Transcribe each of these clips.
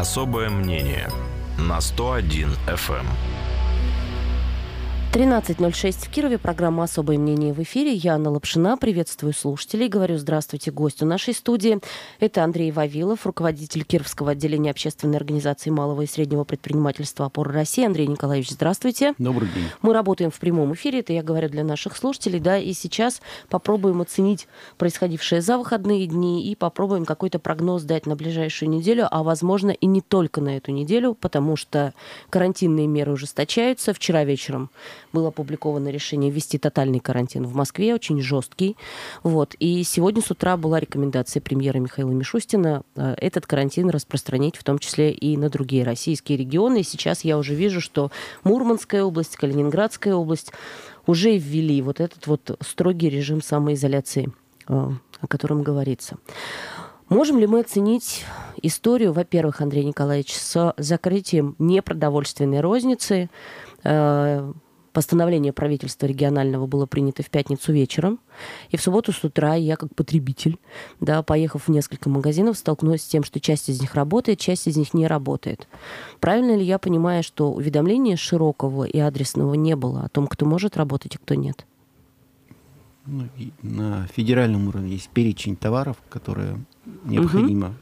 Особое мнение на 101 FM. 13.06 в Кирове. Программа «Особое мнение» в эфире. Я Анна Лапшина. Приветствую слушателей. Говорю здравствуйте гостю нашей студии. Это Андрей Вавилов, руководитель Кировского отделения общественной организации малого и среднего предпринимательства «Опора России». Андрей Николаевич, здравствуйте. Добрый день. Мы работаем в прямом эфире. Это я говорю для наших слушателей. Да, и сейчас попробуем оценить происходившее за выходные дни и попробуем какой-то прогноз дать на ближайшую неделю, а возможно и не только на эту неделю, потому что карантинные меры ужесточаются. Вчера вечером было опубликовано решение ввести тотальный карантин в Москве, очень жесткий. Вот. И сегодня с утра была рекомендация премьера Михаила Мишустина э, этот карантин распространить в том числе и на другие российские регионы. И сейчас я уже вижу, что Мурманская область, Калининградская область уже ввели вот этот вот строгий режим самоизоляции, э, о котором говорится. Можем ли мы оценить историю, во-первых, Андрей Николаевич, с закрытием непродовольственной розницы, э, Постановление правительства регионального было принято в пятницу вечером. И в субботу с утра я, как потребитель, да, поехав в несколько магазинов, столкнулась с тем, что часть из них работает, часть из них не работает. Правильно ли я понимаю, что уведомления широкого и адресного не было о том, кто может работать и кто нет? Ну, на федеральном уровне есть перечень товаров, которые необходимо,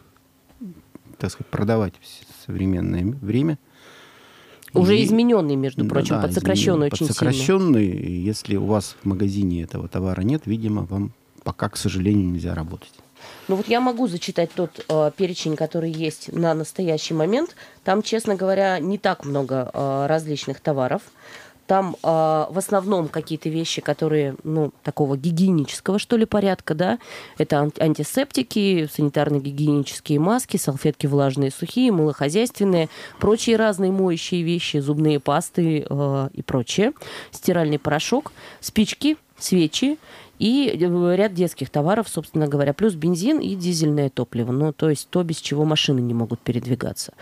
угу. так сказать, продавать в современное время. Уже и, измененный, между прочим, да, под сокращенный очень под сокращенный. Если у вас в магазине этого товара нет, видимо, вам пока, к сожалению, нельзя работать. Ну вот я могу зачитать тот э, перечень, который есть на настоящий момент. Там, честно говоря, не так много э, различных товаров. Там э, в основном какие-то вещи, которые, ну, такого гигиенического, что ли, порядка, да. Это антисептики, санитарно-гигиенические маски, салфетки влажные, сухие, мылохозяйственные, прочие разные моющие вещи, зубные пасты э, и прочее. Стиральный порошок, спички, свечи и э, ряд детских товаров, собственно говоря, плюс бензин и дизельное топливо. Ну, то есть то, без чего машины не могут передвигаться.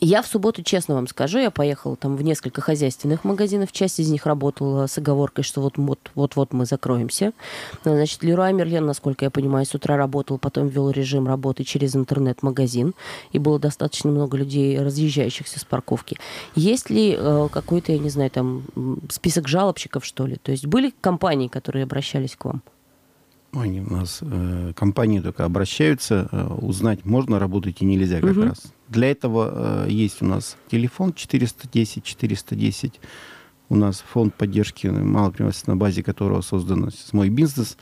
Я в субботу, честно вам скажу, я поехала там в несколько хозяйственных магазинов. Часть из них работала с оговоркой, что вот-вот мы закроемся. Значит, Леруа Мерлен, насколько я понимаю, с утра работал, потом ввел режим работы через интернет-магазин. И было достаточно много людей, разъезжающихся с парковки. Есть ли э, какой-то, я не знаю, там список жалобщиков, что ли? То есть были компании, которые обращались к вам? Они у нас э, компании только обращаются, э, узнать можно работать и нельзя как угу. раз. Для этого э, есть у нас телефон 410 410. У нас фонд поддержки малого предпринимательства, на базе которого создан «Мой бизнес»,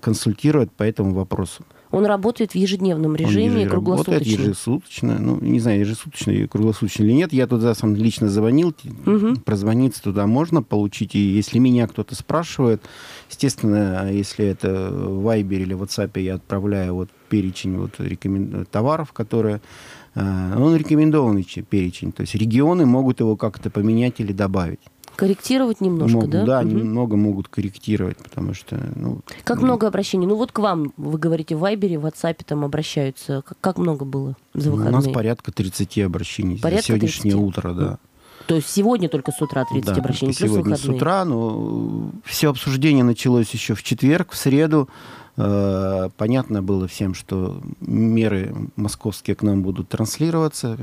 консультирует по этому вопросу. Он работает в ежедневном режиме, Он круглосуточно? Работает ежесуточно. Ну, не знаю, ежесуточно и круглосуточно или нет. Я туда сам лично звонил. Угу. Прозвониться туда можно получить. И если меня кто-то спрашивает, естественно, если это в Viber или WhatsApp, я отправляю вот перечень вот рекомен... товаров, которые... Э, он рекомендованный перечень. То есть регионы могут его как-то поменять или добавить. Корректировать немножко, могут, да? Да, угу. немного могут корректировать, потому что... Ну, как ну, много обращений? Ну вот к вам, вы говорите, в Вайбере, в WhatsApp там обращаются. Как, как много было за выходные? У нас порядка 30 обращений порядка за сегодняшнее 30? утро, да. То есть сегодня только с утра 30 да, обращений, плюс сегодня выходные. с утра, но все обсуждение началось еще в четверг, в среду. Э, понятно было всем, что меры московские к нам будут транслироваться,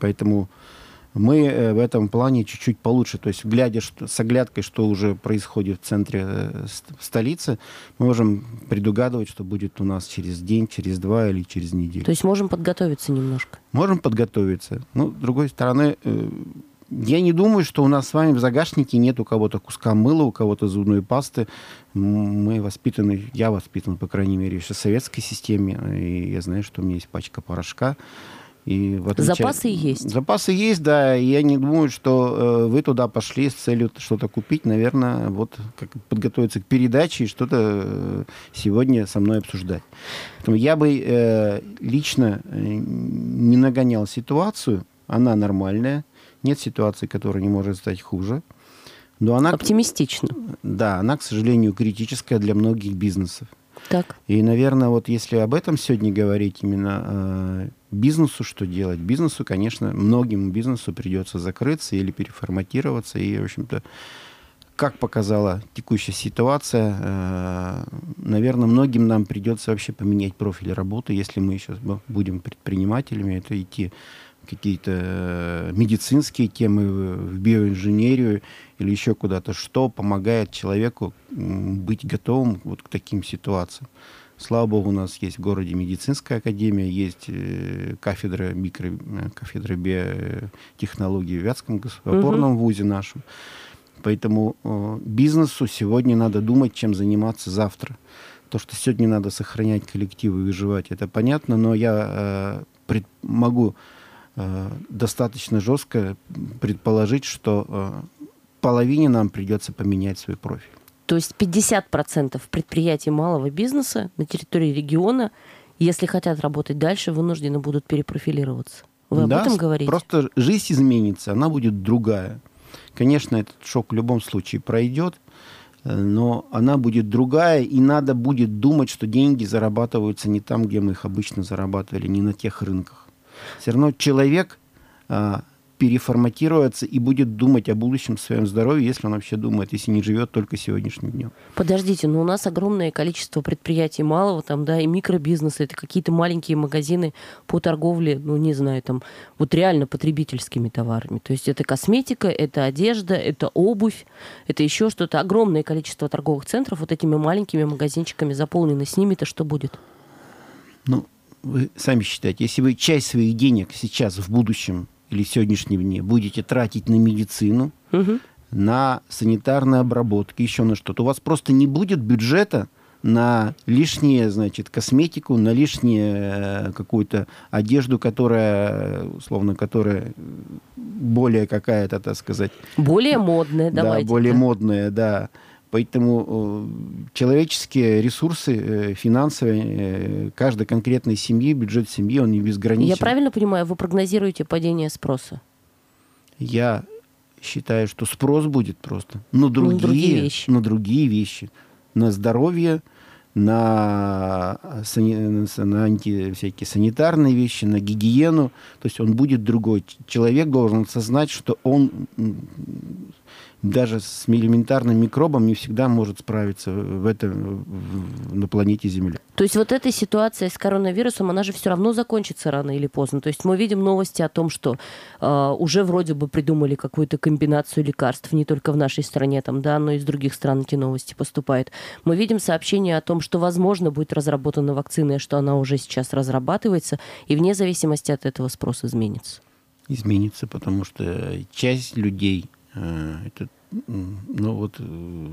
поэтому мы э, в этом плане чуть-чуть получше. То есть, глядя что, с оглядкой, что уже происходит в центре э, столицы, мы можем предугадывать, что будет у нас через день, через два или через неделю. То есть можем подготовиться немножко? Можем подготовиться. Ну, с другой стороны, я не думаю, что у нас с вами в загашнике нет у кого-то куска мыла, у кого-то зубной пасты. Мы воспитаны, я воспитан, по крайней мере, еще в советской системе, и я знаю, что у меня есть пачка порошка. И в отличие... Запасы есть? Запасы есть, да. Я не думаю, что э, вы туда пошли с целью что-то купить. Наверное, вот как подготовиться к передаче и что-то э, сегодня со мной обсуждать. Поэтому я бы э, лично не нагонял ситуацию. Она нормальная. Нет ситуации, которая не может стать хуже. Но она, Оптимистично. Да, она, к сожалению, критическая для многих бизнесов. Так. И, наверное, вот если об этом сегодня говорить именно э, бизнесу, что делать? Бизнесу, конечно, многим бизнесу придется закрыться или переформатироваться. И, в общем-то, как показала текущая ситуация, э, наверное, многим нам придется вообще поменять профиль работы, если мы сейчас будем предпринимателями, это идти какие-то э, медицинские темы, в биоинженерию или еще куда-то, что помогает человеку быть готовым вот к таким ситуациям. Слава богу, у нас есть в городе медицинская академия, есть э, кафедра микро, э, кафедра биотехнологий в Вятском опорном угу. вузе нашем. Поэтому бизнесу сегодня надо думать, чем заниматься завтра. То, что сегодня надо сохранять коллективы и выживать, это понятно, но я пред, могу достаточно жестко предположить, что э, половине нам придется поменять свой профиль. То есть 50% предприятий малого бизнеса на территории региона, если хотят работать дальше, вынуждены будут перепрофилироваться. Вы да, об этом говорите? Просто жизнь изменится, она будет другая. Конечно, этот шок в любом случае пройдет, э, но она будет другая, и надо будет думать, что деньги зарабатываются не там, где мы их обычно зарабатывали, не на тех рынках все равно человек а, переформатируется и будет думать о будущем своем здоровье, если он вообще думает, если не живет только сегодняшним днем. Подождите, но у нас огромное количество предприятий малого там, да, и микробизнеса, это какие-то маленькие магазины по торговле, ну, не знаю, там, вот реально потребительскими товарами. То есть это косметика, это одежда, это обувь, это еще что-то. Огромное количество торговых центров вот этими маленькими магазинчиками заполнены. С ними-то что будет? Ну, вы сами считаете, если вы часть своих денег сейчас, в будущем или в сегодняшнем дне будете тратить на медицину, угу. на санитарные обработки, еще на что-то, у вас просто не будет бюджета на лишнее, значит, косметику, на лишнее э, какую-то одежду, которая, условно, которая более какая-то, так сказать... Более модная, давайте. Да, более модная, да. Поэтому э, человеческие ресурсы э, финансовые э, каждой конкретной семьи, бюджет семьи, он не безграничен. Я правильно понимаю, вы прогнозируете падение спроса? Я считаю, что спрос будет просто на другие, на другие вещи. На другие вещи. На здоровье, на, на анти, всякие санитарные вещи, на гигиену. То есть он будет другой. Человек должен осознать, что он даже с элементарным микробом не всегда может справиться в этом, на планете Земля. То есть вот эта ситуация с коронавирусом, она же все равно закончится рано или поздно. То есть мы видим новости о том, что э, уже вроде бы придумали какую-то комбинацию лекарств, не только в нашей стране, там, да, но и из других стран эти новости поступают. Мы видим сообщения о том, что, возможно, будет разработана вакцина, и что она уже сейчас разрабатывается, и вне зависимости от этого спрос изменится. Изменится, потому что часть людей Э, это, ну вот, э,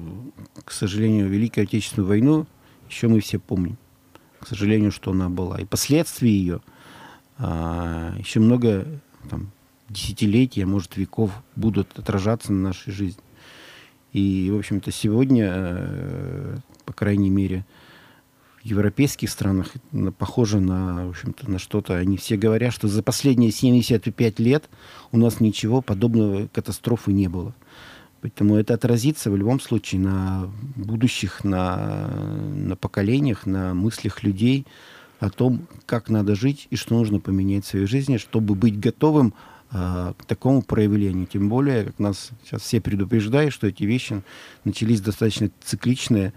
к сожалению, Великую Отечественную войну еще мы все помним. К сожалению, что она была. И последствия ее а, еще много там, десятилетий, а может веков будут отражаться на нашей жизни. И, в общем-то, сегодня, э, по крайней мере, европейских странах похоже на, в общем-то, на что-то. Они все говорят, что за последние 75 лет у нас ничего подобного катастрофы не было. Поэтому это отразится в любом случае на будущих, на, на поколениях, на мыслях людей о том, как надо жить и что нужно поменять в своей жизни, чтобы быть готовым э, к такому проявлению. Тем более, как нас сейчас все предупреждают, что эти вещи начались достаточно цикличные,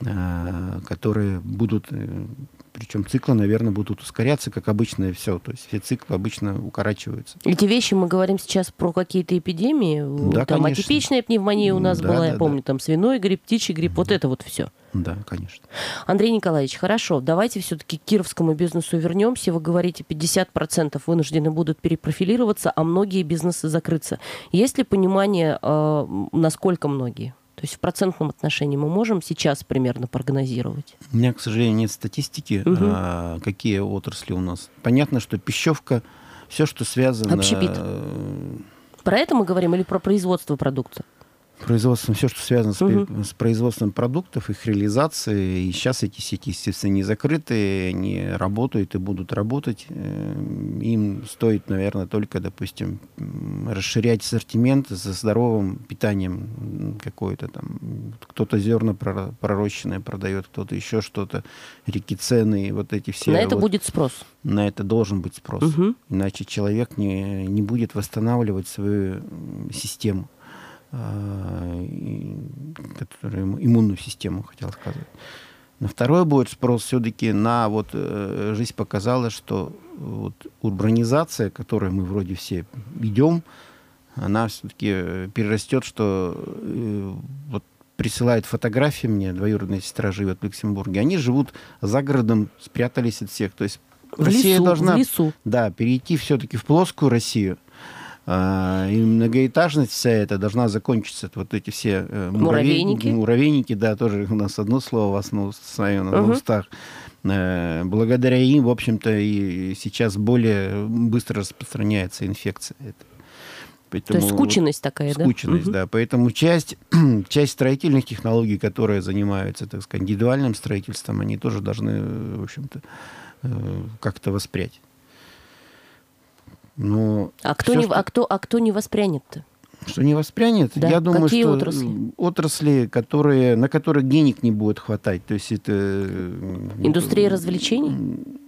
которые будут, э, причем циклы, наверное, будут ускоряться, как обычно, и все. То есть все циклы обычно укорачиваются. Эти вещи мы говорим сейчас про какие-то эпидемии. Да, там конечно. атипичная пневмония у нас да, была, да, я помню, да. там свиной грипп, птичий грипп, вот это вот все. Да, конечно. Андрей Николаевич, хорошо, давайте все-таки к кировскому бизнесу вернемся. Вы говорите, 50% вынуждены будут перепрофилироваться, а многие бизнесы закрыться. Есть ли понимание, э, насколько многие? То есть в процентном отношении мы можем сейчас примерно прогнозировать? У меня, к сожалению, нет статистики, угу. а, какие отрасли у нас. Понятно, что пищевка, все, что связано... Общепит. Э, про это мы говорим или про производство продукции? Производством, все, что связано с, угу. с производством продуктов, их реализацией. И сейчас эти сети, естественно, не закрыты, они работают и будут работать. Э, им стоит, наверное, только, допустим, расширять ассортимент за здоровым питанием какое-то там. Кто-то зерна пророщенное продает, кто-то еще что-то, реки цены, вот эти все. На это вот, будет спрос? На это должен быть спрос. Угу. Иначе человек не, не будет восстанавливать свою систему. А, который иммунную систему, хотел сказать. На второй будет спрос все-таки на вот э, жизнь показала, что вот урбанизация, которой мы вроде все идем, она все-таки перерастет, что э, вот присылает фотографии мне, двоюродная сестра живет в Люксембурге, они живут за городом, спрятались от всех. То есть В Россия лесу, должна в лесу. да, перейти все-таки в плоскую Россию. А, И многоэтажность вся эта должна закончиться. Вот эти все э, муравей- Муравейники. Муравейники, да, тоже у нас одно слово в основном своем на Мгм. устах. Э, Благодаря им, в общем-то, и сейчас более быстро распространяется инфекция. эта. То Поэтому есть вот- скученность такая, да? Скученность, Мгм. да. Поэтому часть, часть строительных технологий, которые занимаются, так сказать, индивидуальным строительством, они тоже должны, э, в общем-то, э, как-то воспрять. Но А кто, всё, не, что, а, кто, а кто не воспрянет-то? что не воспрянет, Да, я думаю, какие что отрасли? отрасли, которые, на которых денег не будет хватать. То есть это... э, Индустрия развлечений?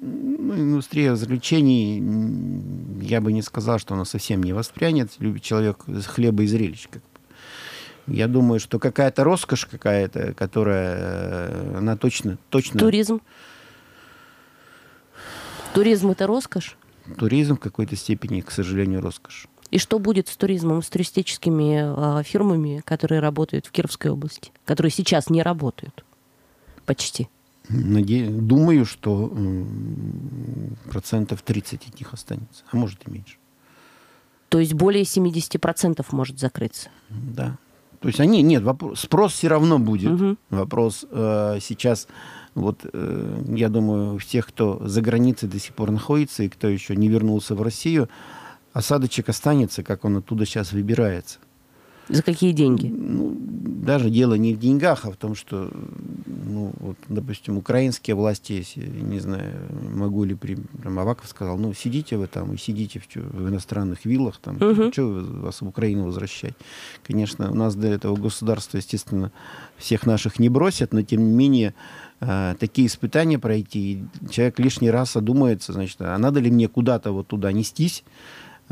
Ну, индустрия развлечений, я бы не сказал, что она совсем не воспрянет. Любит человек хлеба и зрелищ. Как. Я думаю, что какая-то роскошь какая-то, которая, э, она точно, точно... Туризм. Туризм это роскошь. Туризм в какой-то степени, к сожалению, роскошь. И что будет с туризмом, с туристическими а, фирмами, которые работают в Кировской области, которые сейчас не работают? Почти. Наде- Думаю, что процентов 30 от них останется, а может и меньше. То есть более 70% может закрыться. Да. То есть они, нет, вопрос, спрос все равно будет. Мгм. Вопрос э, сейчас, вот э, я думаю, всех, кто за границей до сих пор находится и кто еще не вернулся в Россию, осадочек останется, как он оттуда сейчас выбирается. За какие деньги? Ну, даже дело не в деньгах, а в том, что, ну, вот, допустим, украинские власти, если, не знаю, могу ли, при- прям Аваков сказал, ну, сидите вы там и сидите в, в иностранных виллах, там, Мгм. что вас в Украину возвращать? Конечно, у нас до этого государства, естественно, всех наших не бросят, но, тем не менее, э, такие испытания пройти, и человек лишний раз одумается, значит, а надо ли мне куда-то вот туда нестись,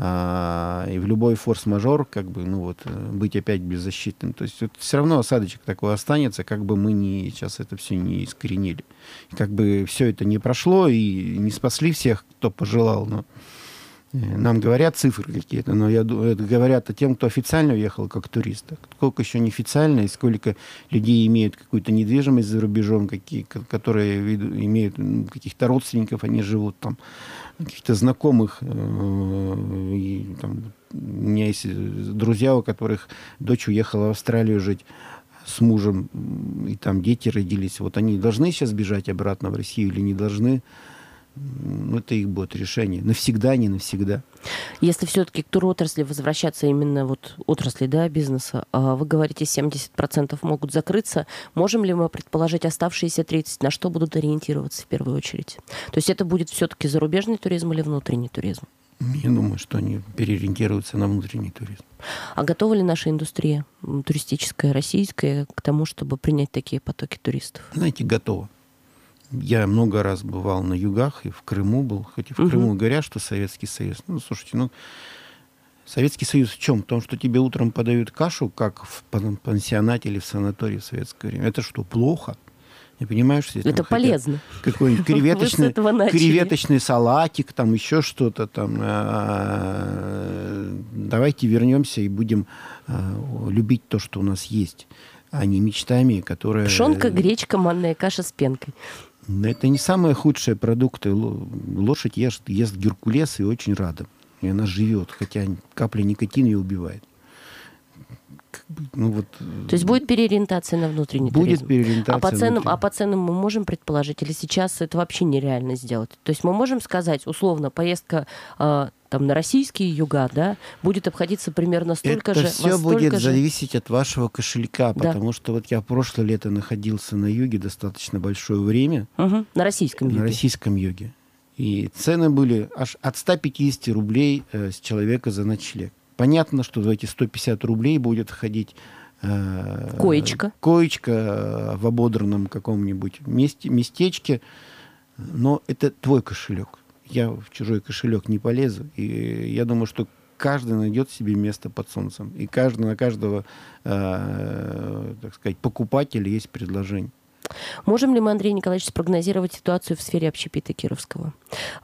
а, и в любой форс-мажор, как бы, ну вот, э, быть опять беззащитным. То есть все равно осадочек такой останется, как бы мы не, сейчас это все не искоренили. Как бы все это не прошло и не спасли всех, кто пожелал, но э, нам говорят цифры какие-то, но я думаю, говорят о тем, кто официально уехал как турист. А Сколько еще неофициально, и сколько людей имеют какую-то недвижимость за рубежом, какие, ко- которые имеют ну, каких-то родственников, они живут там, каких-то знакомых. э, и, там, у меня есть друзья, у которых дочь уехала в Австралию жить с мужем, и там дети родились. Вот они должны сейчас бежать обратно в Россию или не должны? Это их будет решение. Навсегда, не навсегда. Если все-таки к туротрасли возвращаться именно вот отрасли да, бизнеса, а вы говорите, 70% могут закрыться, можем ли мы предположить оставшиеся 30%, на что будут ориентироваться в первую очередь? То есть это будет все-таки зарубежный туризм или внутренний туризм? Я думаю, что они переориентируются на внутренний туризм. А готова ли наша индустрия туристическая, российская, к тому, чтобы принять такие потоки туристов? Знаете, готово. Я много раз бывал на югах, и в Крыму был. Хоть и в Мгм. Крыму говорят, что Советский Союз. Ну, слушайте, ну, Советский Союз в чем? В том, что тебе утром подают кашу, как в пан- пансионате или в санатории в советское время. Это что, плохо? Не понимаешь? если там Это полезно. Какой-нибудь креветочный, креветочный салатик, там еще что-то там. А, Давайте вернемся и будем а, любить то, что у нас есть, а не мечтами, которые... Пшенка, гречка, манная каша с пенкой. Но Это не самые худшие продукты. Ло- Лошадь ест, ест геркулес и очень рада. И она живет, хотя капля никотина ее убивает. Как бы, ну вот, То есть будет переориентация на внутренний будет туризм? переориентация. А по, ценам, внутри. а по ценам мы можем предположить, или сейчас это вообще нереально сделать? То есть мы можем сказать, условно, поездка а, там, на российские юга да, будет обходиться примерно столько Это же. все будет же- зависеть от вашего кошелька, Да. потому что вот я прошлое лето находился на юге достаточно большое время, Мгм, на российском на юге. российском юге. И цены были аж от 150 рублей э, с человека за ночлег. Понятно, что в эти 150 рублей будет входить э, Коечка. коечка э, в ободранном каком-нибудь месте, местечке, но это твой кошелек. Я в чужой кошелек не полезу. И я думаю, что каждый найдет себе место под солнцем. И каждый, на каждого, э, так сказать, покупателя есть предложение. Можем ли мы, Андрей Николаевич, спрогнозировать ситуацию в сфере общепита Кировского?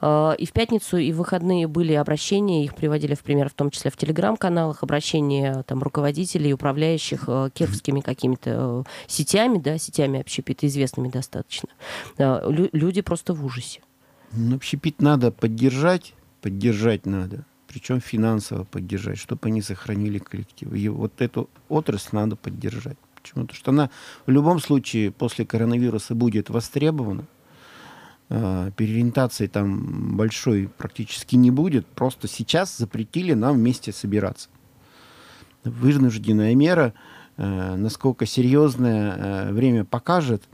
А, и в пятницу, и в выходные были обращения, их приводили в пример, в том числе в телеграм-каналах, обращения там, руководителей, управляющих э, кировскими какими-то э, сетями, да, сетями общепита, известными достаточно. А, люди просто в ужасе. Ну, общепит надо поддержать, поддержать надо причем финансово поддержать, чтобы они сохранили коллектив. И вот эту отрасль надо поддержать. Почему? Потому что она в любом случае после коронавируса будет востребована. Э, переориентации там большой практически не будет. Просто сейчас запретили нам вместе собираться. Вынужденная мера, э, насколько серьезное э, время покажет,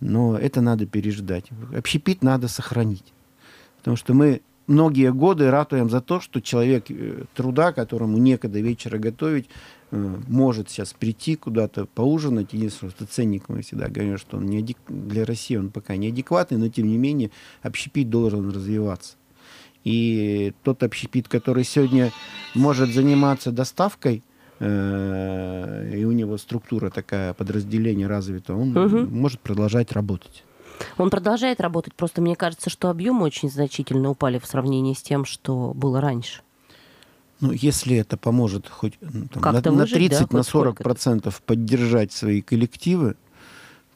но это надо переждать. Общепит надо сохранить. Потому что мы многие годы ратуем за то, что человек труда, которому некогда вечера готовить, может сейчас прийти куда-то поужинать. Единственное, что ценник мы всегда говорим, что он не адек... для России он пока неадекватный, но тем не менее общепит должен развиваться. И тот общепит, который сегодня может заниматься доставкой, э, и у него структура такая, подразделение развито, он угу. может продолжать работать. Он продолжает работать, просто мне кажется, что объемы очень значительно упали в сравнении с тем, что было раньше. Ну, если это поможет хоть там, на, на 30, да, на 40 процентов поддержать свои коллективы,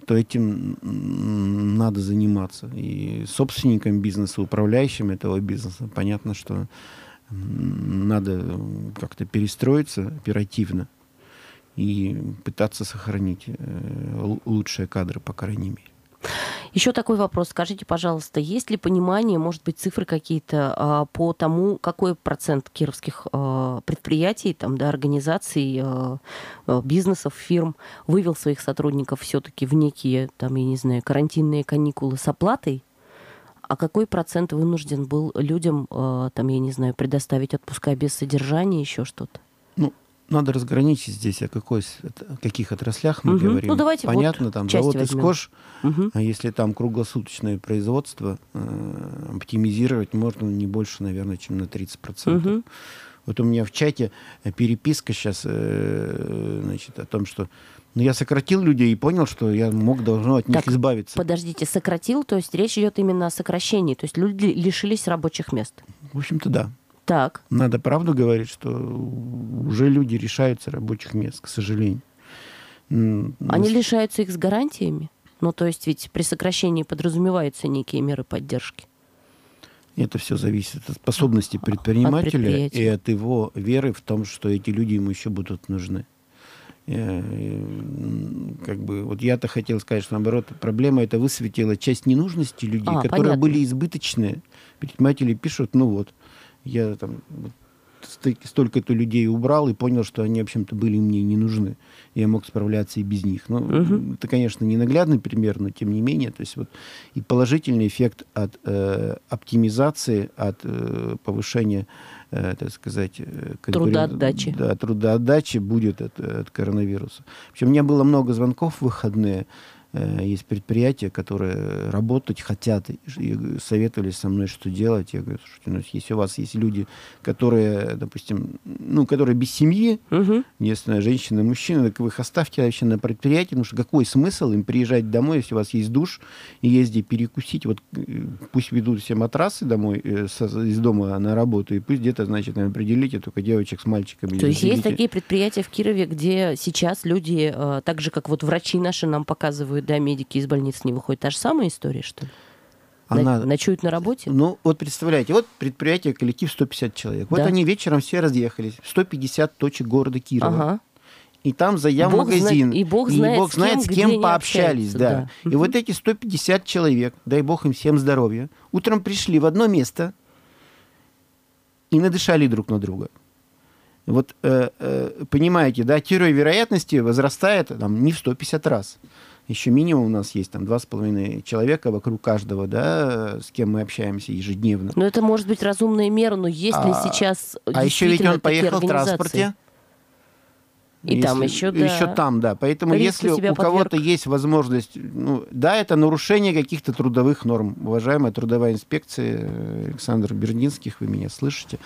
то этим надо заниматься. И собственникам бизнеса, управляющим этого бизнеса, понятно, что надо как-то перестроиться оперативно и пытаться сохранить э, лучшие кадры, по крайней мере. Еще такой вопрос. Скажите, пожалуйста, есть ли понимание, может быть, цифры какие-то а, по тому, какой процент кировских а, предприятий, там, да, организаций, а, бизнесов, фирм вывел своих сотрудников все-таки в некие, там, я не знаю, карантинные каникулы с оплатой? А какой процент вынужден был людям, там, я не знаю, предоставить отпуска без содержания, еще что-то? Ну, надо разграничить здесь, о, какой, о каких отраслях мы угу. говорим. Ну, давайте Понятно, вот там завод Искош, угу. а если там круглосуточное производство, э, оптимизировать можно не больше, наверное, чем на 30%. Угу. Вот у меня в чате переписка сейчас э, значит, о том, что ну, я сократил людей и понял, что я мог, должно от них так, избавиться. Подождите, сократил, то есть речь идет именно о сокращении, то есть люди лишились рабочих мест? В общем-то, да. Так. Надо правду говорить, что уже люди решаются рабочих мест, к сожалению. Они лишаются их с гарантиями? Ну, то есть ведь при сокращении подразумеваются некие меры поддержки. Это все зависит от способности предпринимателя от и от его веры в том, что эти люди ему еще будут нужны. Я, э, как бы, вот я-то хотел сказать, что наоборот, проблема это высветила часть ненужности людей, а, которые понятно. были избыточные. Предприниматели пишут, ну вот, я там столько-то людей убрал и понял, что они, в общем-то, были мне не нужны. Я мог справляться и без них. Ну, угу. это, конечно, не наглядный пример, но тем не менее. То есть вот и положительный эффект от э, оптимизации, от э, повышения, э, так сказать... Э, трудоотдачи. Да, трудоотдачи будет от, от коронавируса. В общем, у меня было много звонков в выходные Э, есть предприятия, которые работать хотят и советовали со мной, что делать. Я говорю, слушайте, ну, если у вас есть люди, которые, допустим, ну, которые без семьи, угу. единственная женщина, мужчина, так вы их оставьте вообще на предприятии, потому что какой смысл им приезжать домой, если у вас есть душ, и ездить перекусить, вот э, пусть ведут все матрасы домой, э, из дома на работу, и пусть где-то, значит, определите только девочек с мальчиками. То есть есть такие предприятия в Кирове, где сейчас люди, так же, как вот врачи наши нам показывают, да, медики из больницы не выходят. Та же самая история, что ли? Она... Ночуют на работе? Ну, вот представляете, вот предприятие, коллектив 150 человек. Вот да. они вечером все разъехались. 150 точек города Кирова. Ага. И там заявил магазин. и Бог знает, и Бог знает с кем, с кем пообщались. Да. да. И вот эти 150 человек, дай Бог им всем здоровья, утром пришли в одно место и надышали друг на друга. Вот э, э, понимаете, да, теория вероятности возрастает там, не в 150 раз еще минимум у нас есть там два с половиной человека вокруг каждого, да, с кем мы общаемся ежедневно. Но это может быть разумная мера, но есть а, ли сейчас А еще ведь он поехал в транспорте. И если, там еще, да. Еще там, да. Поэтому Риск если у кого-то есть возможность, ну, да, это нарушение каких-то трудовых норм. Уважаемая трудовая инспекция, э, Александр Бердинских, вы меня слышите,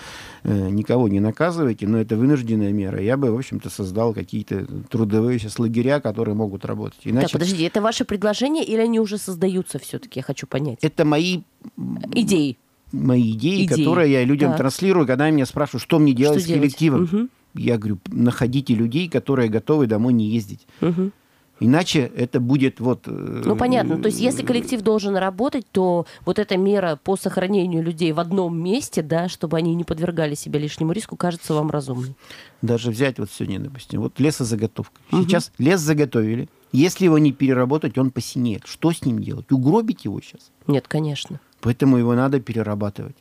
э, никого не наказывайте, но это вынужденная мера. Я бы, в общем-то, создал какие-то трудовые сейчас лагеря, которые могут работать. Иначе Так, подожди, это ваше предложение или они уже создаются все-таки? Я хочу понять. это мои Идеи. мои идеи, Идеи. которые я людям Так. транслирую, когда они меня спрашивают, что мне делать Что с делать? коллективом. Мгм. Я говорю, находите людей, которые готовы домой не ездить. Мгм. Иначе это будет вот... э, Ну, понятно. То есть, если коллектив должен работать, то вот эта мера по сохранению людей в одном месте, да, чтобы они не подвергали себя лишнему риску, кажется вам разумной. Даже взять вот сегодня, допустим, вот лесозаготовка. Сейчас лес заготовили. Если его не переработать, он посинеет. Что с ним делать? Угробить его сейчас? Нет, конечно. Поэтому его надо перерабатывать.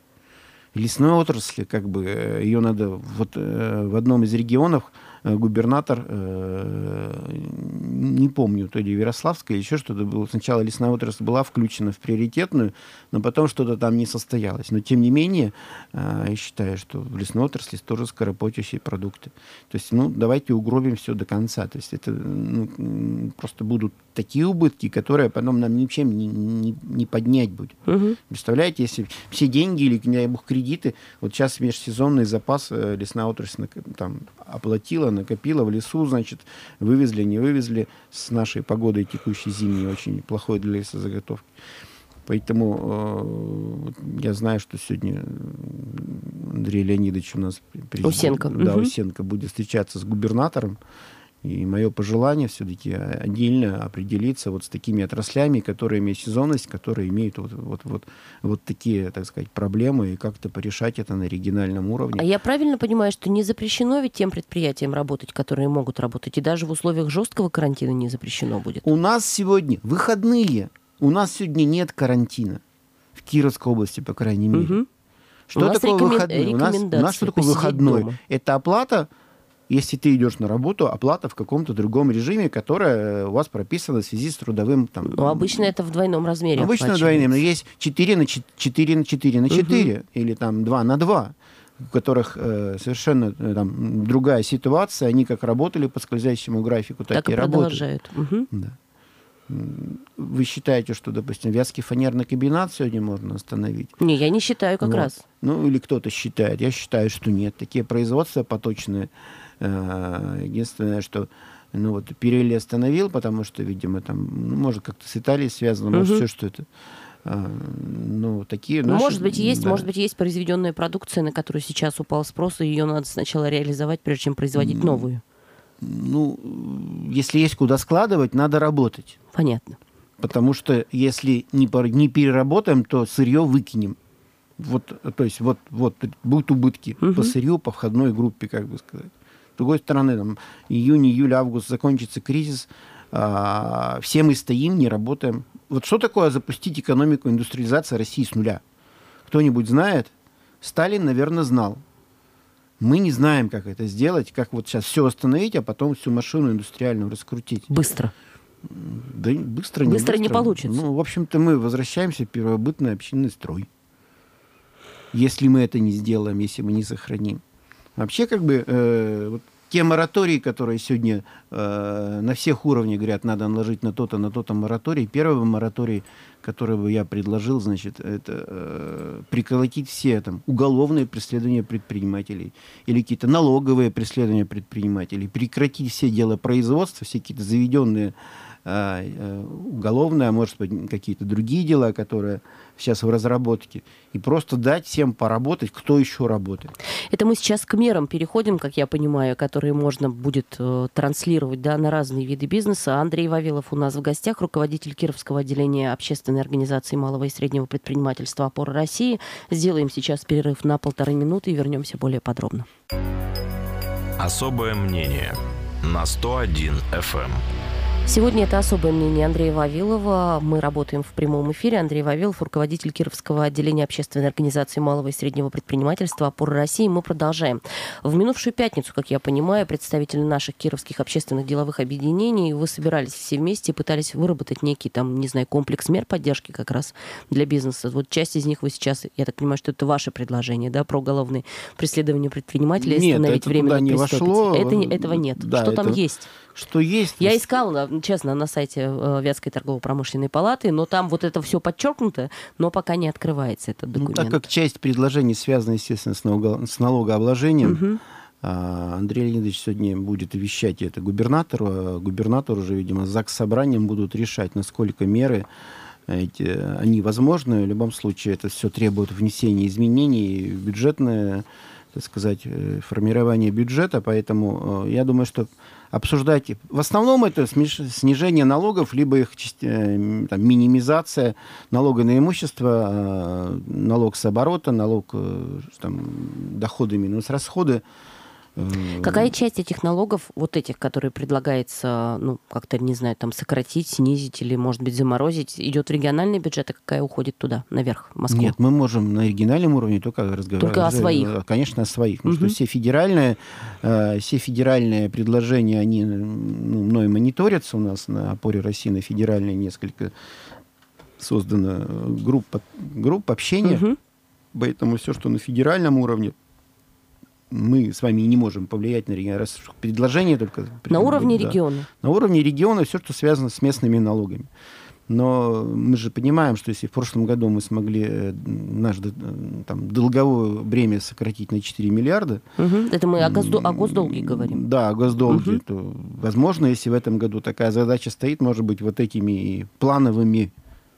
Лесной отрасли, как бы, э, ее надо... Вот э, в одном из регионов э, губернатор, не помню, то ли Ярославская, еще что-то было. Сначала лесная отрасль была включена в приоритетную, но потом что-то там не состоялось. Но, тем не менее, я считаю, что в лесной отрасли тоже скоропотящие продукты. То есть, ну, давайте угробим все до конца. То есть, это ну, просто будут такие убытки, которые потом нам ничем не, не, не поднять будет. Мгм. Представляете, если все деньги или, не дай бог, кредиты, вот сейчас межсезонный запас э, лесная отрасль там, оплатила, накопила в лесу, значит, вывезли, не вывезли с нашей погодой текущей зимней, очень плохой для лесозаготовки. Поэтому э, я знаю, что сегодня Андрей Леонидович у нас президент, Усенко. Да, Мгм. Усенко будет встречаться с губернатором. И мое пожелание все-таки отдельно определиться вот с такими отраслями, которые имеют сезонность, которые имеют вот, вот, вот, вот такие, так сказать, проблемы, и как-то порешать это на региональном уровне. А я правильно понимаю, что не запрещено ведь тем предприятиям работать, которые могут работать, и даже в условиях жесткого карантина не запрещено будет? У нас сегодня выходные. У нас сегодня нет карантина. В Кировской области, по крайней мере. Мгм. Что У такое рекомен- выходной? У нас, у нас что такое выходной? дома. Это оплата, если ты идешь на работу, оплата в каком-то другом режиме, которая у вас прописана в связи с трудовым там. Ну, обычно это в двойном размере. Обычно оплачивается. двойным, но есть 4 на 4, на 4 на 4 или там 2 на 2 у которых э, совершенно э, там, другая ситуация, они как работали по скользящему графику, так, Так и работают. продолжают. Мгм. Да. М, Вы считаете, что, допустим, Вятский фанерный комбинат сегодня можно остановить? Не, я не считаю как Вот. раз. Ну, или кто-то считает. Я считаю, что нет. Такие производства поточные. Э, Единственное, что ну вот Пирелли остановил, потому что, видимо, там, ну, может, как-то с Италией связано, может, все, что это. А, ну, такие Ну, наши- может быть, есть, да. может быть, есть произведенная продукция, на которую сейчас упал спрос, и ее надо сначала реализовать, прежде чем производить новую. Ну, если есть куда складывать, надо работать. Понятно. Потому что если не, не переработаем, то сырье выкинем. Вот, то есть вот, вот будут убытки Мгм. по сырью, по входной группе, как бы сказать. С другой стороны, там, июнь, июль, август закончится кризис, а, все мы стоим, не работаем. Вот что такое запустить экономику индустриализации России с нуля? Кто-нибудь знает? Сталин, наверное, знал. Мы не знаем, как это сделать, как вот сейчас все остановить, а потом всю машину индустриальную раскрутить. Быстро. Да быстро не Быстро не получится. Ну, в общем-то, мы возвращаемся в первобытный общинный строй. Если мы это не сделаем, если мы не сохраним. Вообще, как бы, э, вот те моратории, которые сегодня э, на всех уровнях говорят, надо наложить на то-то, на то-то мораторий. Первый мораторий, который бы я предложил, значит, это э, приколотить все там уголовные преследования предпринимателей или какие-то налоговые преследования предпринимателей, прекратить все дела производства, все какие-то заведенные э, э, уголовные, а может быть, какие-то другие дела, которые сейчас в разработке, и просто дать всем поработать, кто еще работает. Это мы сейчас к мерам переходим, как я понимаю, которые можно будет э, транслировать да, на разные виды бизнеса. Андрей Вавилов у нас в гостях, руководитель Кировского отделения общественной организации малого и среднего предпринимательства «Опора России». Сделаем сейчас перерыв на полторы минуты и вернемся более подробно. Особое мнение на 101 FM. Сегодня это особое мнение Андрея Вавилова. Мы работаем в прямом эфире. Андрей Вавилов, руководитель Кировского отделения общественной организации малого и среднего предпринимательства «Опора России». Мы продолжаем. В минувшую пятницу, как я понимаю, представители наших кировских общественных деловых объединений, вы собирались все вместе и пытались выработать некий, там, не знаю, комплекс мер поддержки как раз для бизнеса. Вот часть из них вы сейчас, я так понимаю, что это ваше предложение, да, про уголовное преследование предпринимателей, Нет, остановить туда не вошло. Это, этого нет. Да, что там это- есть? Что есть? Я искала, честно, на сайте э, Вятской торгово-промышленной палаты, но там вот это все подчеркнуто, но пока не открывается этот Ну, документ. так как часть предложений связана, естественно, с, налого- с налогообложением, а, Андрей Леонидович сегодня будет вещать это губернатору, а губернатор уже, видимо, с ЗАГС собранием будут решать, насколько меры эти, они возможны. В любом случае, это все требует внесения изменений в бюджетное, так сказать, э, формирование бюджета, поэтому э, я думаю, что обсуждать... В основном это снижение налогов, либо их э, там, минимизация налога на имущество, э, налог с оборота, налог там, доходы минус расходы. Э, Какая часть этих налогов, вот этих, которые предлагается, ну, как-то, не знаю, там, сократить, снизить или, может быть, заморозить, идет в региональный бюджет, а какая уходит туда, наверх, в Москву? Нет, мы можем на региональном уровне только разговаривать. Только о своих. Конечно, о своих. Потому Мгм. что все федеральные, э, все федеральные предложения, они ну, мной мониторятся у нас на опоре России, на федеральной несколько создано э, групп, групп общения. Мгм. Поэтому все, что на федеральном уровне, мы с вами не можем повлиять на регион. Раз предложение только... На уровне да. региона. На уровне региона все, что связано с местными налогами. Но мы же понимаем, что если в прошлом году мы смогли э, наш э, там, долговое бремя сократить на 4 миллиарда, Мгм. Это мы о, госдо- о госдолге говорим. да, о госдолге, Мгм. то, возможно, если в этом году такая задача стоит, может быть, вот этими плановыми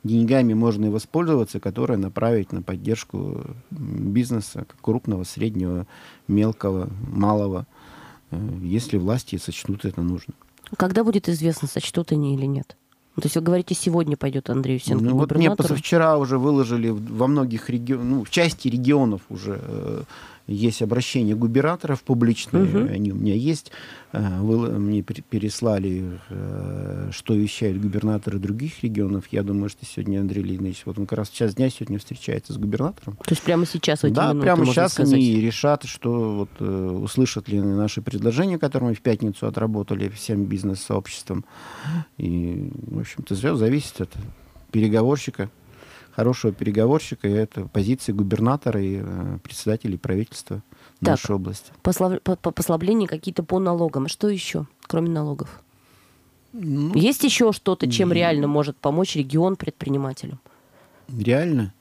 деньгами можно и воспользоваться, которые направить на поддержку бизнеса, крупного, среднего, мелкого, малого, э, если власти сочтут это нужно. Когда будет известно, сочтут они или нет? Ну, То есть вы говорите, сегодня пойдет Андрей Юсенко Ну, вот мне позавчера уже выложили во многих регионах, ну, в части регионов уже э, есть обращения губернаторов публичные, Мгм. они у меня есть. Э, вы- мне пер- переслали, э, что вещают губернаторы других регионов. Я думаю, что сегодня Андрей Леонидович, вот он как раз в час дня сегодня встречается с губернатором. То есть прямо сейчас в эти Да, минуты, прямо сейчас сказать. они решат, что вот, э, услышат ли наши предложения, которые мы в пятницу отработали всем бизнес-сообществом. И, в общем-то, все зависит от переговорщика, хорошего переговорщика, и это позиции губернатора и э, председателей правительства Так. нашей области. Послав- по- по- Послабления какие-то по налогам. Что еще, кроме налогов? Ну, Есть еще что-то, чем м. реально может помочь регион предпринимателю? реально,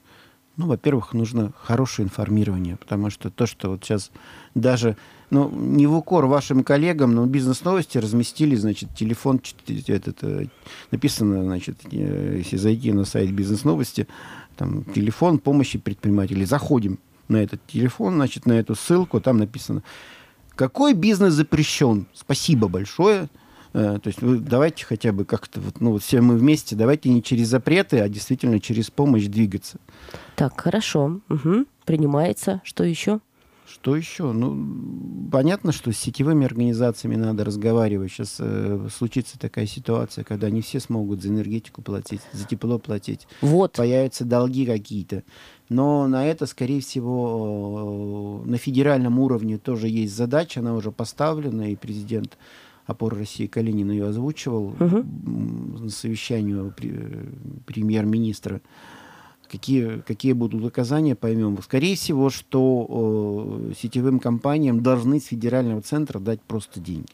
ну, во-первых, нужно хорошее информирование, потому что то, что вот сейчас даже, ну, не в укор вашим коллегам, но бизнес-новости разместили, значит, телефон, этот, э, написано, значит, э, если зайти на сайт бизнес-новости, там, телефон помощи предпринимателей. Заходим на этот телефон, значит, на эту ссылку, там написано, какой бизнес запрещен? Спасибо большое. Э, То есть вы давайте хотя бы как-то, вот, ну вот все мы вместе, давайте не через запреты, а действительно через помощь двигаться. Так, хорошо. Мгм. Принимается. Что еще? Что еще? Ну, понятно, что с сетевыми организациями надо разговаривать. Сейчас э, случится такая ситуация, когда не все смогут за энергетику платить, за тепло платить. Вот. Появятся долги какие-то. Но на это, скорее всего, э, на федеральном уровне тоже есть задача, она уже поставлена, и президент опоры России Калинин ее озвучивал м, на совещании у пре- э, премьер-министра. Какие, какие будут указания, поймем. Скорее всего, что э, сетевым компаниям должны с федерального центра дать просто деньги.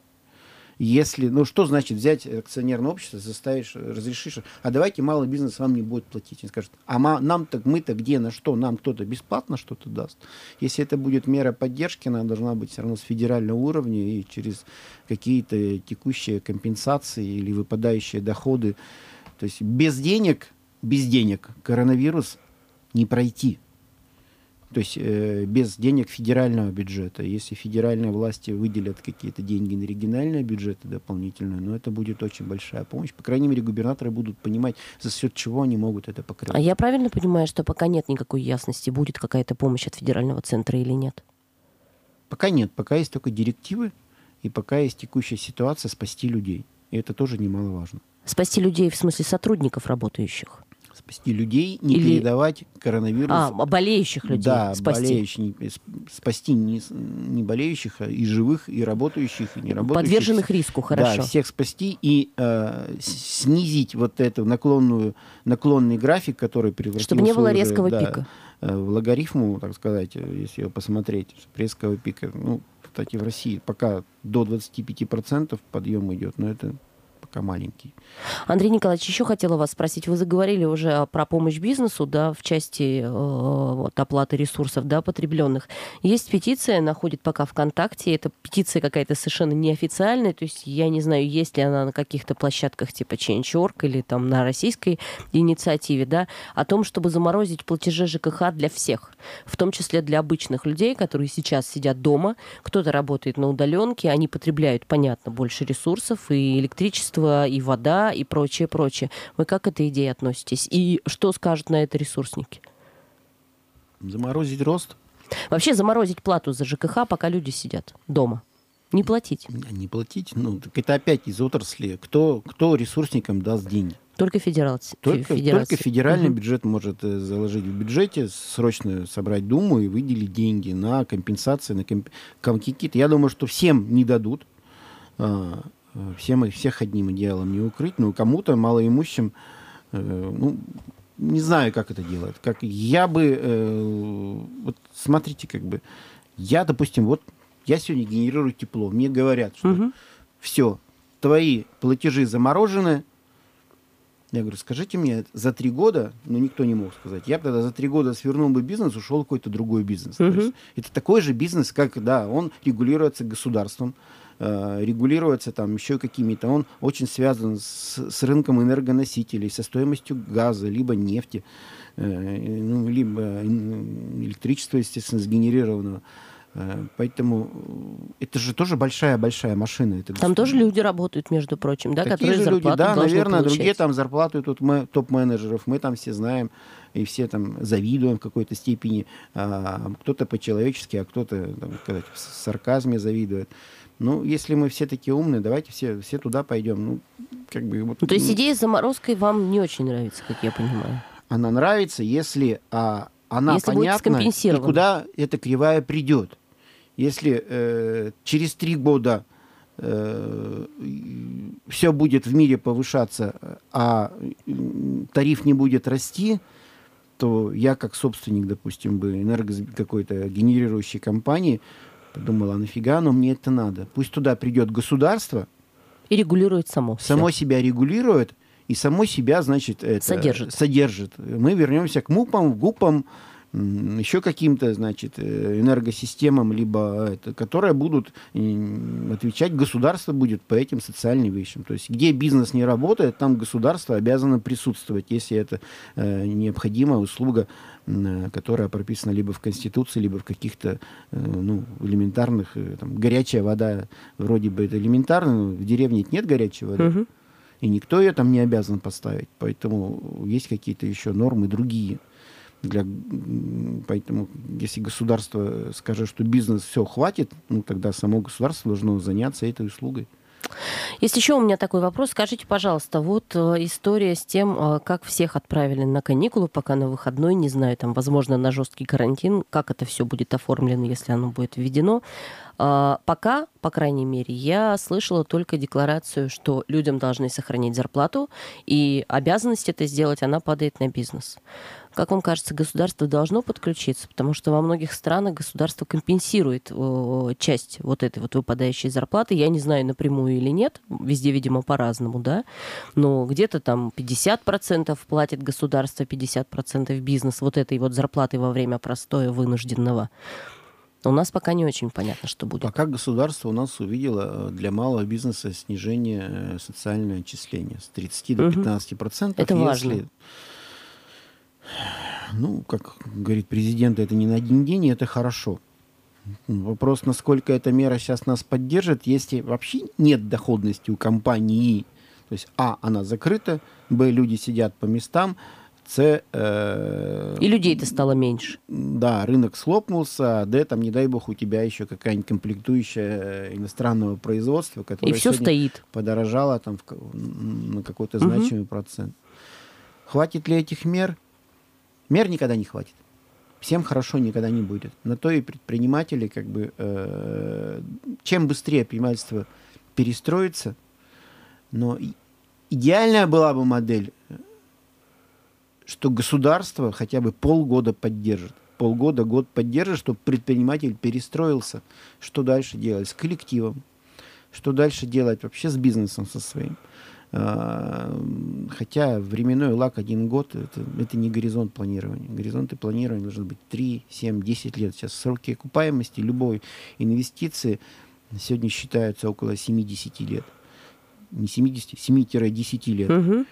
Если, ну что значит взять акционерное общество, заставишь, разрешишь, а давайте малый бизнес вам не будет платить. Они скажут, а ма- нам-то, мы-то где, на что, нам кто-то бесплатно что-то даст. Если это будет мера поддержки, она должна быть все равно с федерального уровня и через какие-то текущие компенсации или выпадающие доходы. То есть без денег, без денег коронавирус не пройти. То есть э, без денег федерального бюджета. Если федеральные власти выделят какие-то деньги на региональные бюджеты дополнительные, ну это будет очень большая помощь. По крайней мере, губернаторы будут понимать, за счет чего они могут это покрыть. А я правильно понимаю, что пока нет никакой ясности, будет какая-то помощь от федерального центра или нет? Пока нет, пока есть только директивы, и пока есть текущая ситуация спасти людей. И это тоже немаловажно. Спасти людей в смысле сотрудников работающих? Спасти людей, не Или- передавать коронавирус. А, болеющих людей да, спасти. болеющих, спасти не, не болеющих, а и живых, и работающих, и не работающих. Подверженных риску, хорошо. Да, всех спасти и э, снизить вот эту наклонную, наклонный график, который превратился Чтобы не было уже, резкого да, пика. э, в логарифму, так сказать, э, если его посмотреть, резкого пика. Ну, кстати, в России пока до 25% подъем идет, но это пока маленький. Андрей Николаевич, еще хотела вас спросить. Вы заговорили уже про помощь бизнесу, да, в части э, вот, оплаты ресурсов, да, потребленных. Есть петиция, находит пока ВКонтакте. Это петиция какая-то совершенно неофициальная, то есть я не знаю, есть ли она на каких-то площадках типа Change.org или там на российской инициативе, да, о том, чтобы заморозить платежи ЖКХ для всех, в том числе для обычных людей, которые сейчас сидят дома, кто-то работает на удаленке, они потребляют, понятно, больше ресурсов, и электричество, и вода, и прочее, прочее. Вы как к этой идее относитесь? И что скажут на это ресурсники? Заморозить рост, Вообще заморозить плату за ЖКХ, пока люди сидят дома. Не платить. не платить, ну, так это опять из отрасли. Кто, кто ресурсникам даст деньги? Только федерация. Только, федерация. только федеральный Мгм. бюджет может э, заложить в бюджете, срочно собрать Думу и выделить деньги на компенсации, на комп- ком- какие-то. Я думаю, что всем не дадут. Э, Всем и всех одним идеалом не укрыть, но кому-то малоимущим, э, ну, не знаю, как это делать. Как я бы, э, вот смотрите, как бы, я, допустим, вот я сегодня генерирую тепло, мне говорят, что Мгм. все, твои платежи заморожены. Я говорю, скажите мне, за три года, ну никто не мог сказать, я бы тогда за три года свернул бы бизнес, ушел какой-то другой бизнес. То Мгм. есть это такой же бизнес, как, да, он регулируется государством, э, регулируется там еще какими-то, он очень связан с, с рынком энергоносителей, со стоимостью газа, либо нефти, э, ну, либо м, электричества, естественно, сгенерированного. Э, Поэтому э, это же тоже большая-большая машина. Это Там тоже люди работают, между прочим, да, Такие которые же люди, да, наверное, получать. другие там зарплату тут мы топ-менеджеров, мы там все знаем, и все там завидуем в какой-то степени, а, кто-то по-человечески, а кто-то, там, сказать, в сарказме завидует. Ну, если мы все такие умные, давайте все, все туда пойдем. Ну, как бы, вот, то есть идея с заморозкой вам не очень нравится, как я понимаю. она нравится, если а, она Если понятна и куда эта кривая придет. Если э, через три года все будет в мире повышаться, а тариф не будет расти, то я как собственник, допустим, бы энерго какой-то генерирующей компании подумала, а нафига оно мне это надо? Пусть туда придет государство, И регулирует само. само себя регулирует и само себя, значит, это, Содержит. содержит. Мы вернемся к МУПам, ГУПам, еще каким-то, значит, э, энергосистемам, либо это, которые будут отвечать, государство будет по этим социальным вещам. То есть где бизнес не работает, там государство обязано присутствовать, если это э, необходимая услуга, которая прописана либо в Конституции, либо в каких-то э, ну, элементарных, э, там, горячая вода, вроде бы это элементарно, но в деревне нет горячей воды. Мгм. И никто ее там не обязан поставить. Поэтому есть какие-то еще нормы другие. Для, поэтому, если государство скажет, что бизнес все хватит, ну тогда само государство должно заняться этой услугой. Есть еще у меня такой вопрос. Скажите, пожалуйста, вот э, история с тем, э, как всех отправили на каникулы, пока на выходной, не знаю, там, возможно, на жесткий карантин, как это все будет оформлено, если оно будет введено. А, Пока, по крайней мере, я слышала только декларацию, что людям должны сохранить зарплату, и обязанность это сделать, она падает на бизнес. Как вам кажется, государство должно подключиться? Потому что во многих странах государство компенсирует э, часть вот этой вот выпадающей зарплаты. Я не знаю, напрямую или нет. Везде, видимо, по-разному, да. Но где-то там 50% платит государство, 50% бизнес вот этой вот зарплаты во время простоя вынужденного. У нас пока не очень понятно, что будет. Пока государство у нас увидело э, для малого бизнеса снижение э, социального отчисления с 30 до Мгм. 15 процентов. Это важно. Ну, как говорит президент, это не на один день, и это хорошо. Вопрос, насколько эта мера сейчас нас поддержит, если вообще нет доходности у компании. То есть, а, она закрыта, б, люди сидят по местам, Це, э, И людей-то стало меньше. Да, рынок слопнулся, а Д, там, не дай бог, у тебя еще какая-нибудь комплектующая иностранного производства, И которая все сегодня стоит. подорожала там в на какой-то значимый процент. Хватит ли этих мер? Мер никогда не хватит. Всем хорошо никогда не будет. На то и предприниматели, как бы, э, чем быстрее предпринимательство перестроится, но идеальная была бы модель, что государство хотя бы полгода поддержит. Полгода, год поддержит, чтобы предприниматель перестроился. Что дальше делать с коллективом? Что дальше делать вообще с бизнесом со своим? А, Хотя временной лак один год это, это не горизонт планирования. Горизонты планирования должны быть 3, 7, 10 лет. Сейчас сроки окупаемости любой инвестиции сегодня считаются около 7-10 лет. Не 70, 7-10 лет. Мгм.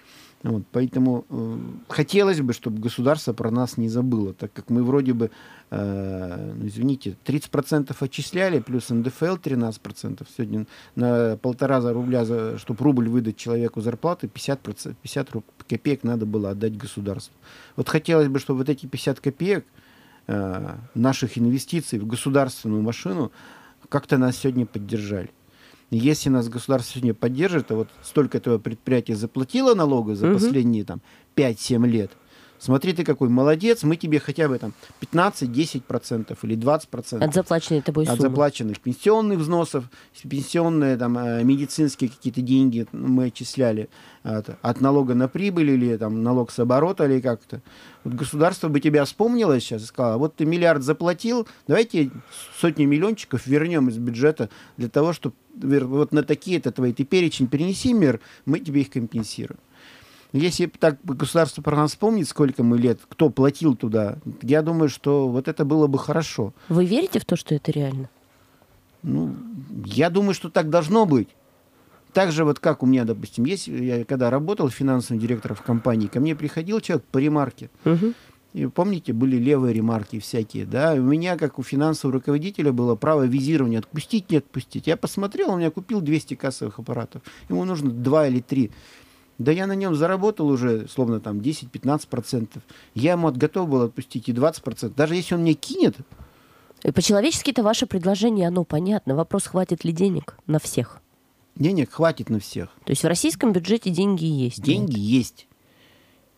Вот, поэтому э, хотелось бы, чтобы государство про нас не забыло, так как мы вроде бы, э, ну, извините, 30% отчисляли, плюс НДФЛ 13%. Сегодня на полтора за рубля, за, чтобы рубль выдать человеку зарплаты, 50%, 50 руб- копеек надо было отдать государству. Вот хотелось бы, чтобы вот эти 50 копеек э, наших инвестиций в государственную машину как-то нас сегодня поддержали. Если нас государство сегодня поддержит, а вот столько этого предприятие заплатило налога за последние там 5-7 лет, смотри, ты какой молодец, мы тебе хотя бы там 15-10% или 20% От заплаченной тобой от суммы. заплаченных пенсионных взносов, пенсионные, там, э, медицинские какие-то деньги мы отчисляли от, от налога на прибыль или там, налог с оборота или как-то. Вот государство бы тебя вспомнило сейчас и сказало, вот ты миллиард заплатил, давайте сотни миллиончиков вернем из бюджета для того, чтобы вот на такие-то твои, ты перечень перенеси мир, мы тебе их компенсируем. Если так государство про нас вспомнит, сколько мы лет, кто платил туда, я думаю, что вот это было бы хорошо. Вы верите в то, что это реально? Ну, я думаю, что так должно быть. Так же вот как у меня, допустим, есть, я когда работал финансовым директором в компании, ко мне приходил человек по ремарке. Мгм. И помните, были левые ремарки всякие, да? У меня, как у финансового руководителя, было право визирования, отпустить, не отпустить. Я посмотрел, он меня купил 200 кассовых аппаратов. Ему нужно 2 или 3. Да я на нем заработал уже, словно там 10-15%. Я ему от- готов был отпустить и 20%. Даже если он мне кинет, И По-человечески-то ваше предложение, оно понятно. Вопрос, хватит ли денег на всех. денег хватит на всех. То есть в российском бюджете деньги есть. Деньги есть.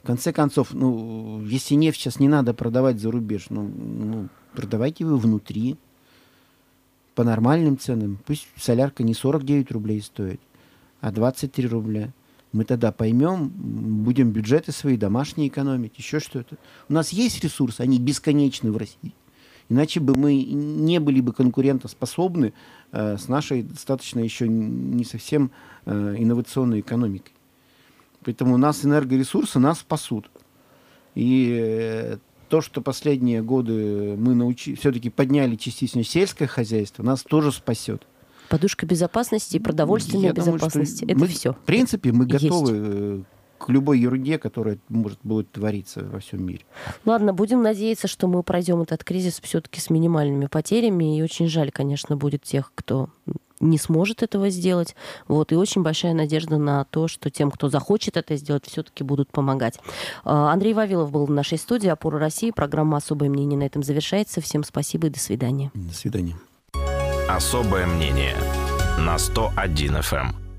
В конце концов, ну, если нефть сейчас не надо продавать за рубеж, ну, ну, продавайте вы внутри по нормальным ценам. Пусть солярка не 49 рублей стоит, а 23 рубля. Мы тогда поймем, будем бюджеты свои домашние экономить, еще что-то. У нас есть ресурсы, они бесконечны в России. Иначе бы мы не были бы конкурентоспособны э, с нашей достаточно еще не совсем э, инновационной экономикой. Поэтому у нас энергоресурсы нас спасут. И э, то, что последние годы мы научи, все-таки подняли частично сельское хозяйство, нас тоже спасет. Подушка безопасности и продовольственная Я думаю, что безопасность. Это мы, все. В принципе, мы Есть. готовы э, к любой ерунде, которая может будет твориться во всем мире. Ладно, будем надеяться, что мы пройдем этот кризис все-таки с минимальными потерями. И очень жаль, конечно, будет тех, кто не сможет этого сделать. Вот, и очень большая надежда на то, что тем, кто захочет это сделать, все-таки будут помогать. А, Андрей Вавилов был в нашей студии «Опора России». Программа «Особое мнение» на этом завершается. Всем спасибо и до свидания. До свидания. Особое мнение на 101 FM.